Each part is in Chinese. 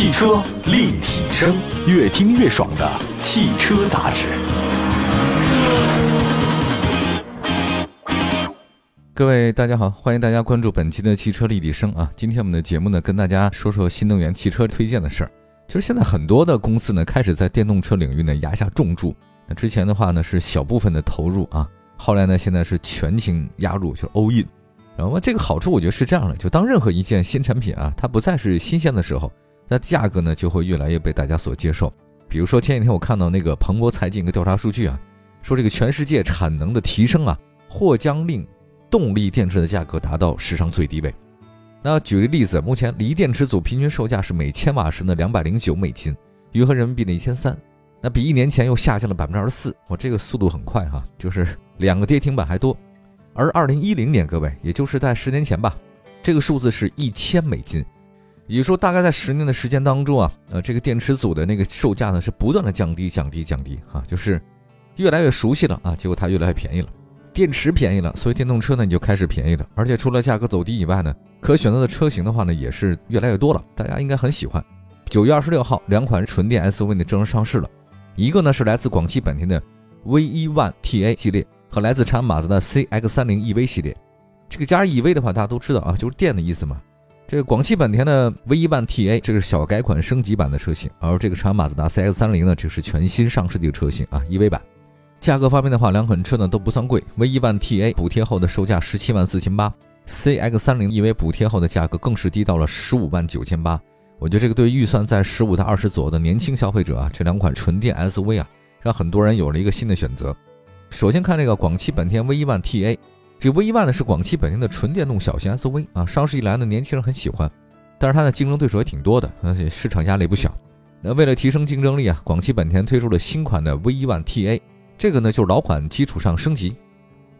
汽车立体声，越听越爽的汽车杂志。各位大家好，欢迎大家关注本期的汽车立体声啊！今天我们的节目呢，跟大家说说新能源汽车推荐的事儿。其实现在很多的公司呢，开始在电动车领域呢压下重注。那之前的话呢，是小部分的投入啊，后来呢，现在是全情压入，就是 all in。然后这个好处我觉得是这样的，就当任何一件新产品啊，它不再是新鲜的时候，那价格呢就会越来越被大家所接受。比如说前几天我看到那个彭博财经一个调查数据啊，说这个全世界产能的提升啊，或将令动力电池的价格达到史上最低位。那举个例子，目前锂电池组平均售价是每千瓦时呢两百零九美金，约合人民币的一千三。那比一年前又下降了百分之二十四，我这个速度很快哈，就是两个跌停板还多。而二零一零年，各位，也就是在十年前吧，这个数字是一千美金，也就是说，大概在十年的时间当中啊，呃，这个电池组的那个售价呢是不断的降低、降低、降低啊，就是越来越熟悉了啊，结果它越来越便宜了。电池便宜了，所以电动车呢你就开始便宜的，而且除了价格走低以外呢，可选择的车型的话呢也是越来越多了，大家应该很喜欢。九月二十六号，两款纯电 SUV 呢正式上市了，一个呢是来自广汽本田的 V1 TA 系列，和来自长安马自达 CX-30 EV 系列。这个加 EV 的话，大家都知道啊，就是电的意思嘛。这个广汽本田的 V1 TA 这个是小改款升级版的车型，而这个长安马自达 CX-30 呢，这是全新上市的一个车型啊，EV 版。价格方面的话，两款车呢都不算贵，V 一万 TA 补贴后的售价十七万四千八，CX 三零 EV 补贴后的价格更是低到了十五万九千八。我觉得这个对预算在十五到二十左右的年轻消费者啊，这两款纯电 SUV 啊，让很多人有了一个新的选择。首先看这个广汽本田 V 一万 TA，这 V 一万呢是广汽本田的纯电动小型 SUV 啊，上市以来呢年轻人很喜欢，但是它的竞争对手也挺多的，而且市场压力不小。那为了提升竞争力啊，广汽本田推出了新款的 V 一万 TA。这个呢就是老款基础上升级，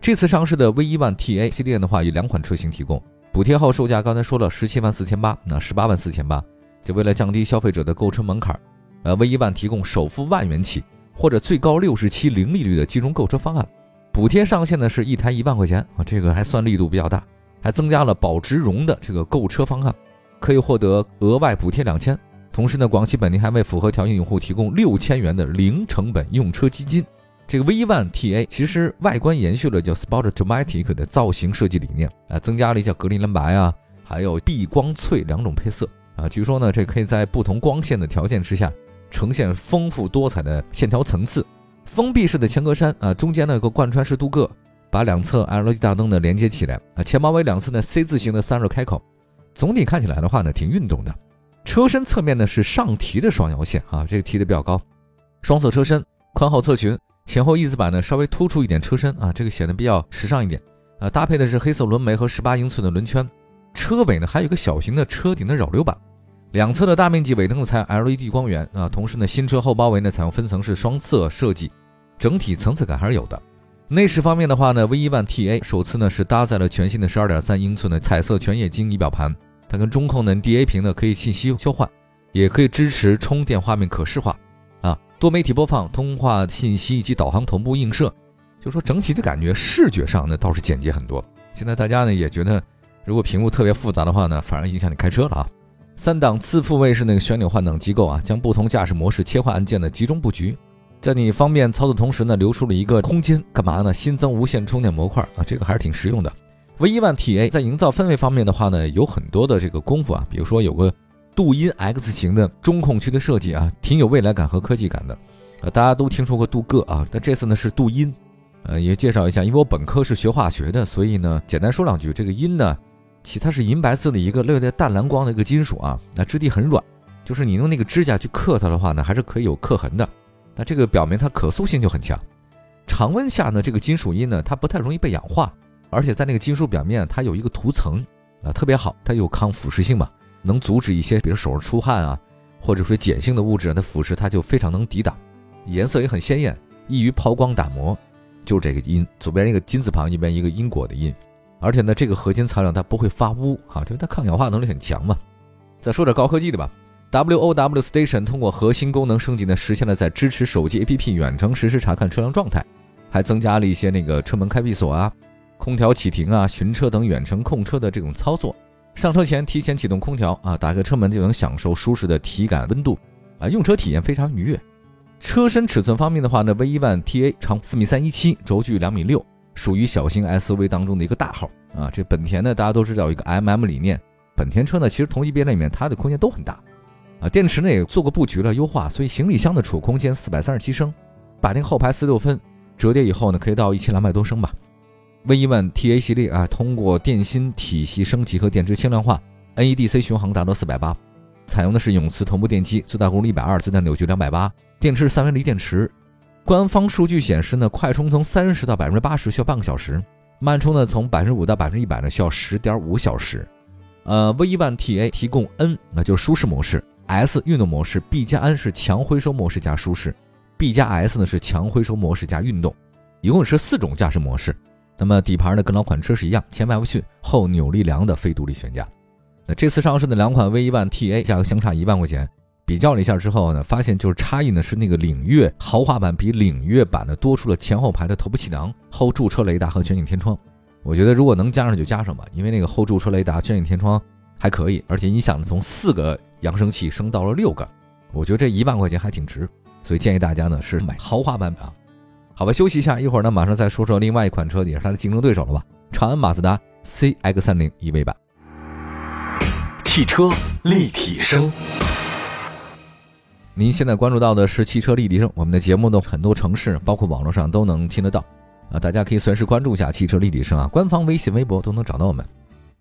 这次上市的 V 一万 TA 系列的话，有两款车型提供，补贴后售价刚才说了十七万四千八，那十八万四千八，就为了降低消费者的购车门槛，呃，V 一万提供首付万元起或者最高六十期零利率的金融购车方案，补贴上限呢是一台一万块钱啊，这个还算力度比较大，还增加了保值融的这个购车方案，可以获得额外补贴两千，同时呢，广汽本田还为符合条件用户提供六千元的零成本用车基金。这个 V1 TA 其实外观延续了叫 Sport Dramatic 的造型设计理念啊，增加了一叫格林蓝白啊，还有碧光翠两种配色啊。据说呢，这可以在不同光线的条件之下呈现丰富多彩的线条层次。封闭式的前格栅啊，中间呢有个贯穿式镀铬，把两侧 LED 大灯呢连接起来啊。前包围两侧呢 C 字形的散热开口，总体看起来的话呢挺运动的。车身侧面呢是上提的双腰线啊，这个提的比较高，双色车身，宽厚侧裙。前后翼子板呢稍微突出一点车身啊，这个显得比较时尚一点啊。搭配的是黑色轮眉和十八英寸的轮圈，车尾呢还有一个小型的车顶的扰流板，两侧的大面积尾灯采用 LED 光源啊。同时呢，新车后包围呢采用分层式双色设计，整体层次感还是有的。内饰方面的话呢，V 一万 TA 首次呢是搭载了全新的十二点三英寸的彩色全液晶仪表盘，它跟中控的 DA 屏呢可以信息交换，也可以支持充电画面可视化啊。多媒体播放、通话信息以及导航同步映射，就说整体的感觉视觉上呢倒是简洁很多。现在大家呢也觉得，如果屏幕特别复杂的话呢，反而影响你开车了啊。三档次复位式那个旋钮换挡机构啊，将不同驾驶模式切换按键的集中布局，在你方便操作同时呢，留出了一个空间，干嘛呢？新增无线充电模块啊，这个还是挺实用的。V 一万 TA 在营造氛围方面的话呢，有很多的这个功夫啊，比如说有个。镀音 X 型的中控区的设计啊，挺有未来感和科技感的，呃，大家都听说过镀铬啊，但这次呢是镀音，呃，也介绍一下，因为我本科是学化学的，所以呢，简单说两句，这个音呢，其它是银白色的一个略带淡蓝光的一个金属啊，那质地很软，就是你用那个指甲去刻它的话呢，还是可以有刻痕的，那这个表明它可塑性就很强，常温下呢，这个金属铟呢，它不太容易被氧化，而且在那个金属表面它有一个涂层啊，特别好，它有抗腐蚀性嘛。能阻止一些，比如手上出汗啊，或者说碱性的物质它腐蚀，它就非常能抵挡。颜色也很鲜艳，易于抛光打磨。就是这个音，左边一个金字旁，一边一个因果的因。而且呢，这个合金材料它不会发污啊，因为它抗氧化能力很强嘛。再说点高科技的吧，WOW Station 通过核心功能升级呢，实现了在支持手机 APP 远程实时查看车辆状态，还增加了一些那个车门开闭锁啊、空调启停啊、寻车等远程控车的这种操作。上车前提前启动空调啊，打开车门就能享受舒适的体感温度啊，用车体验非常愉悦。车身尺寸方面的话呢，V1 TA 长四米三一七，轴距两米六，属于小型 SUV 当中的一个大号啊。这本田呢，大家都知道一个 MM 理念，本田车呢其实同级别里面它的空间都很大啊。电池呢也做过布局了优化，所以行李箱的储物空间四百三十七升，把那个后排四六分折叠以后呢，可以到一千两百多升吧。V1 TA 系列啊，通过电芯体系升级和电池轻量化，NEDC 巡航达到四百八，采用的是永磁同步电机，最大功率一百二，最大扭矩两百八，电池三元锂电池。官方数据显示呢，快充从三十到百分之八十需要半个小时，慢充呢从百分之五到百分之一百呢需要十点五小时。呃，V1 TA 提供 N，那就是舒适模式；S 运动模式；B 加 N 是强回收模式加舒适；B 加 S 呢是强回收模式加运动，一共是四种驾驶模式。那么底盘呢，跟老款车是一样，前麦弗逊后扭力梁的非独立悬架。那这次上市的两款 V1 TA 价格相差一万块钱，比较了一下之后呢，发现就是差异呢是那个领悦豪华版比领悦版呢多出了前后排的头部气囊、后驻车雷达和全景天窗。我觉得如果能加上就加上吧，因为那个后驻车雷达、全景天窗还可以，而且音响呢从四个扬声器升到了六个，我觉得这一万块钱还挺值，所以建议大家呢是买豪华版本啊。好吧，休息一下，一会儿呢，马上再说说另外一款车，也是它的竞争对手了吧？长安马自达 CX-30 EV 版。汽车立体声。您现在关注到的是汽车立体声，我们的节目呢，很多城市包括网络上都能听得到啊，大家可以随时关注一下汽车立体声啊，官方微信、微博都能找到我们。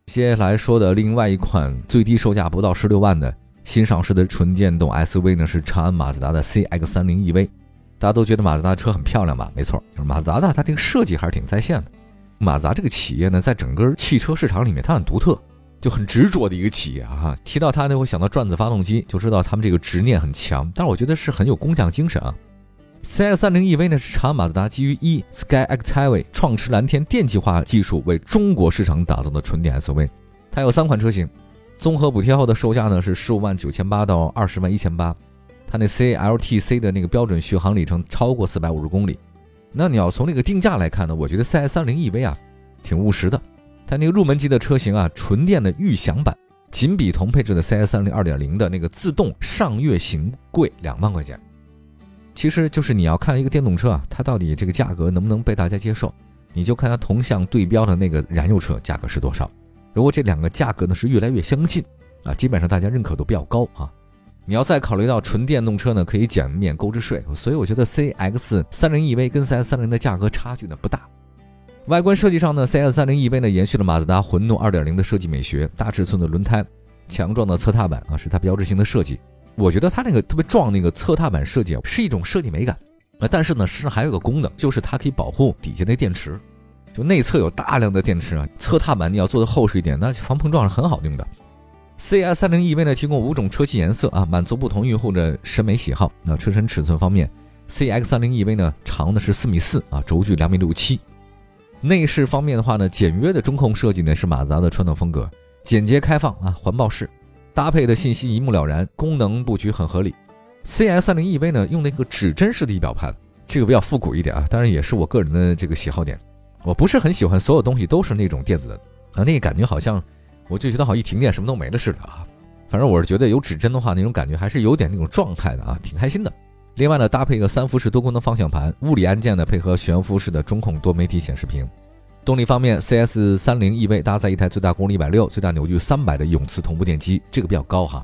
接下来说的另外一款最低售价不到十六万的新上市的纯电动 SUV 呢，是长安马自达的 CX-30 EV。大家都觉得马自达车很漂亮吧？没错，就是马自达的它这个设计还是挺在线的。马自达这个企业呢，在整个汽车市场里面，它很独特，就很执着的一个企业啊。提到它呢，会想到转子发动机，就知道他们这个执念很强。但是我觉得是很有工匠精神啊。CX-30 EV 呢是长安马自达基于 e SkyActiv 创驰蓝天电气化技术为中国市场打造的纯电 SUV。它有三款车型，综合补贴后的售价呢是十五万九千八到二十万一千八。它那 CLTC 的那个标准续航里程超过四百五十公里，那你要从那个定价来看呢，我觉得 CS30 EV 啊挺务实的。它那个入门级的车型啊，纯电的预享版仅比同配置的 CS30 2.0的那个自动上月型贵两万块钱。其实就是你要看一个电动车啊，它到底这个价格能不能被大家接受，你就看它同向对标的那个燃油车价格是多少。如果这两个价格呢是越来越相近啊，基本上大家认可度比较高啊。你要再考虑到纯电动车呢，可以减免购置税，所以我觉得 CX 三零 EV 跟 CS 三零的价格差距呢不大。外观设计上呢，CS 三零 EV 呢延续了马自达混动二点零的设计美学，大尺寸的轮胎，强壮的侧踏板啊，是它标志性的设计。我觉得它那个特别壮那个侧踏板设计啊，是一种设计美感啊。但是呢，实际上还有个功能，就是它可以保护底下那电池，就内侧有大量的电池啊，侧踏板你要做的厚实一点，那防碰撞是很好用的。CS30 EV 呢，提供五种车漆颜色啊，满足不同用户的审美喜好。那车身尺寸方面，CX30 EV 呢，长的是四米四啊，轴距两米六七。内饰方面的话呢，简约的中控设计呢是马自达的传统风格，简洁开放啊，环抱式，搭配的信息一目了然，功能布局很合理。CS30 EV 呢，用那个指针式的仪表盘，这个比较复古一点啊，当然也是我个人的这个喜好点。我不是很喜欢所有东西都是那种电子的啊，那个感觉好像。我就觉得好像一停电什么都没了似的啊，反正我是觉得有指针的话，那种感觉还是有点那种状态的啊，挺开心的。另外呢，搭配一个三辐式多功能方向盘，物理按键呢配合悬浮式的中控多媒体显示屏。动力方面，CS 三零 EV 搭载一台最大功率一百六、最大扭矩三百的永磁同步电机，这个比较高哈。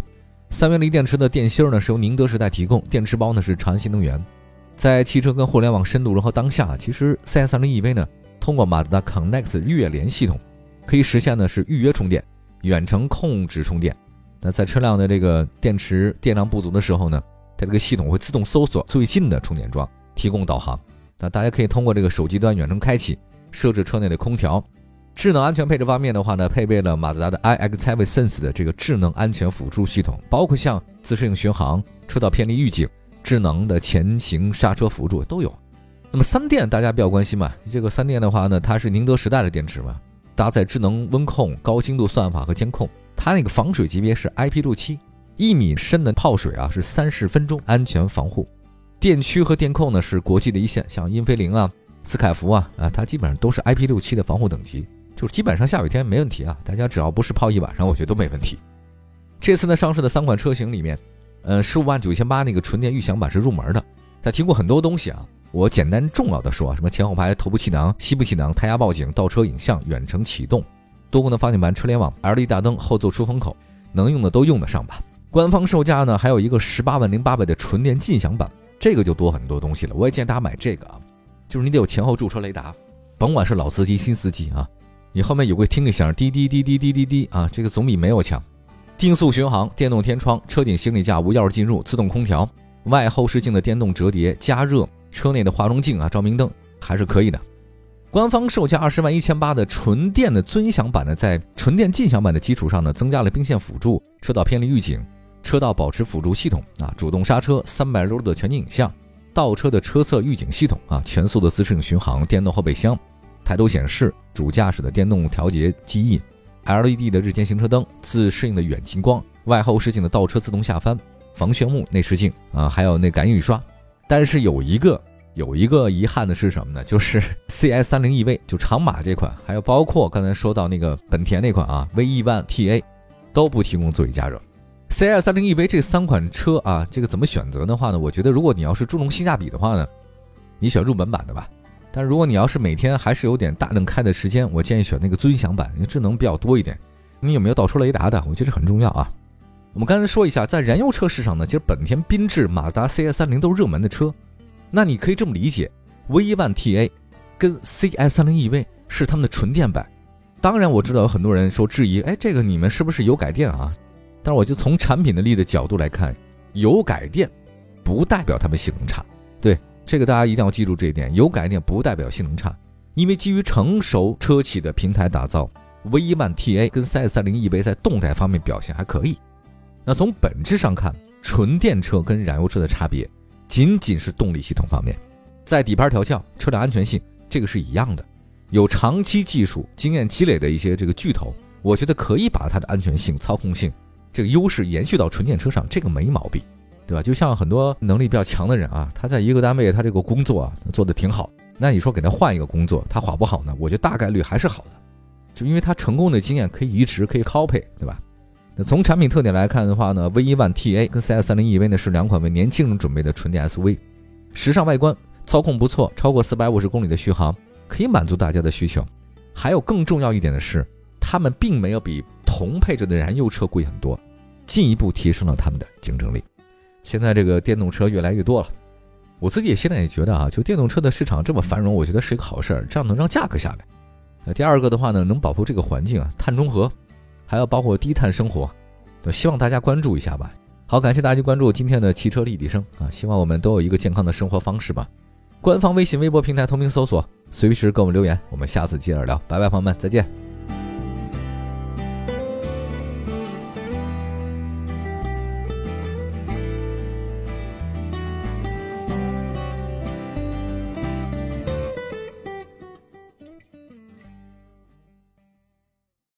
三元锂电池的电芯呢是由宁德时代提供，电池包呢是长安新能源。在汽车跟互联网深度融合当下，其实 CS 三零 EV 呢通过马自达 Connect 月联系统，可以实现的是预约充电。远程控制充电，那在车辆的这个电池电量不足的时候呢，它这个系统会自动搜索最近的充电桩，提供导航。那大家可以通过这个手机端远程开启，设置车内的空调。智能安全配置方面的话呢，配备了马自达的 iX7 Sense 的这个智能安全辅助系统，包括像自适应巡航、车道偏离预警、智能的前行刹车辅助都有。那么三电大家比较关心嘛，这个三电的话呢，它是宁德时代的电池嘛。搭载智能温控、高精度算法和监控，它那个防水级别是 IP67，一米深的泡水啊是三十分钟安全防护。电驱和电控呢是国际的一线，像英菲林啊、斯凯福啊啊，它基本上都是 IP67 的防护等级。就是基本上下雨天没问题啊，大家只要不是泡一晚上，我觉得都没问题。这次呢上市的三款车型里面，呃，十五万九千八那个纯电预享版是入门的，它提供很多东西啊。我简单重要的说啊，什么前后排头部气囊、膝部气囊、胎压报警、倒车影像、远程启动、多功能方向盘、车联网、LED 大灯、后座出风口，能用的都用得上吧。官方售价呢还有一个十八万零八百的纯电劲享版，这个就多很多东西了。我也建议大家买这个啊，就是你得有前后驻车雷达，甭管是老司机新司机啊，你后面有个听力响，滴滴滴滴滴滴滴啊，这个总比没有强。定速巡航、电动天窗、车顶行李架无钥匙进入、自动空调、外后视镜的电动折叠、加热、车内的化妆镜啊、照明灯还是可以的。官方售价二十万一千八的纯电的尊享版呢，在纯电劲享版的基础上呢，增加了并线辅助、车道偏离预警、车道保持辅助系统啊、主动刹车、三百六十度的全景影像、倒车的车侧预警系统啊、全速的自适应巡航、电动后备箱、抬头显示、主驾驶的电动调节记忆。LED 的日间行车灯、自适应的远近光、外后视镜的倒车自动下翻、防眩目内视镜啊，还有那感应雨刷。但是有一个有一个遗憾的是什么呢？就是 CS 三零 EV 就长马这款，还有包括刚才说到那个本田那款啊 V E 万 TA 都不提供座椅加热。CS 三零 EV 这三款车啊，这个怎么选择的话呢？我觉得如果你要是注重性价比的话呢，你选入门版的吧。但如果你要是每天还是有点大量开的时间，我建议选那个尊享版，因为智能比较多一点。你有没有倒车雷达的？我觉得很重要啊。我们刚才说一下，在燃油车市场呢，其实本田、缤智、马自达 CS 三零都是热门的车。那你可以这么理解，V 万 TA 跟 CS 三零 EV 是他们的纯电版。当然我知道有很多人说质疑，哎，这个你们是不是油改电啊？但是我就从产品的力的角度来看，油改电不代表它们性能差。对。这个大家一定要记住这一点，有改电不代表性能差，因为基于成熟车企的平台打造，V 万 TA 跟 CS 三零 EV 在动态方面表现还可以。那从本质上看，纯电车跟燃油车的差别仅仅是动力系统方面，在底盘调校、车辆安全性这个是一样的。有长期技术经验积累的一些这个巨头，我觉得可以把它的安全性、操控性这个优势延续到纯电车上，这个没毛病。对吧？就像很多能力比较强的人啊，他在一个单位，他这个工作啊做得挺好。那你说给他换一个工作，他好不好呢？我觉得大概率还是好的，就因为他成功的经验可以移植，可以 copy，对吧？那从产品特点来看的话呢，V 万 TA 跟 CS 三零 EV 呢是两款为年轻人准备的纯电 SUV，时尚外观，操控不错，超过四百五十公里的续航，可以满足大家的需求。还有更重要一点的是，他们并没有比同配置的燃油车贵很多，进一步提升了他们的竞争力。现在这个电动车越来越多了，我自己也现在也觉得啊，就电动车的市场这么繁荣，我觉得是一个好事儿，这样能让价格下来。那第二个的话呢，能保护这个环境啊，碳中和，还要包括低碳生活，都希望大家关注一下吧。好，感谢大家关注今天的汽车立体声啊，希望我们都有一个健康的生活方式吧。官方微信、微博平台同名搜索，随时给我们留言，我们下次接着聊，拜拜，朋友们，再见。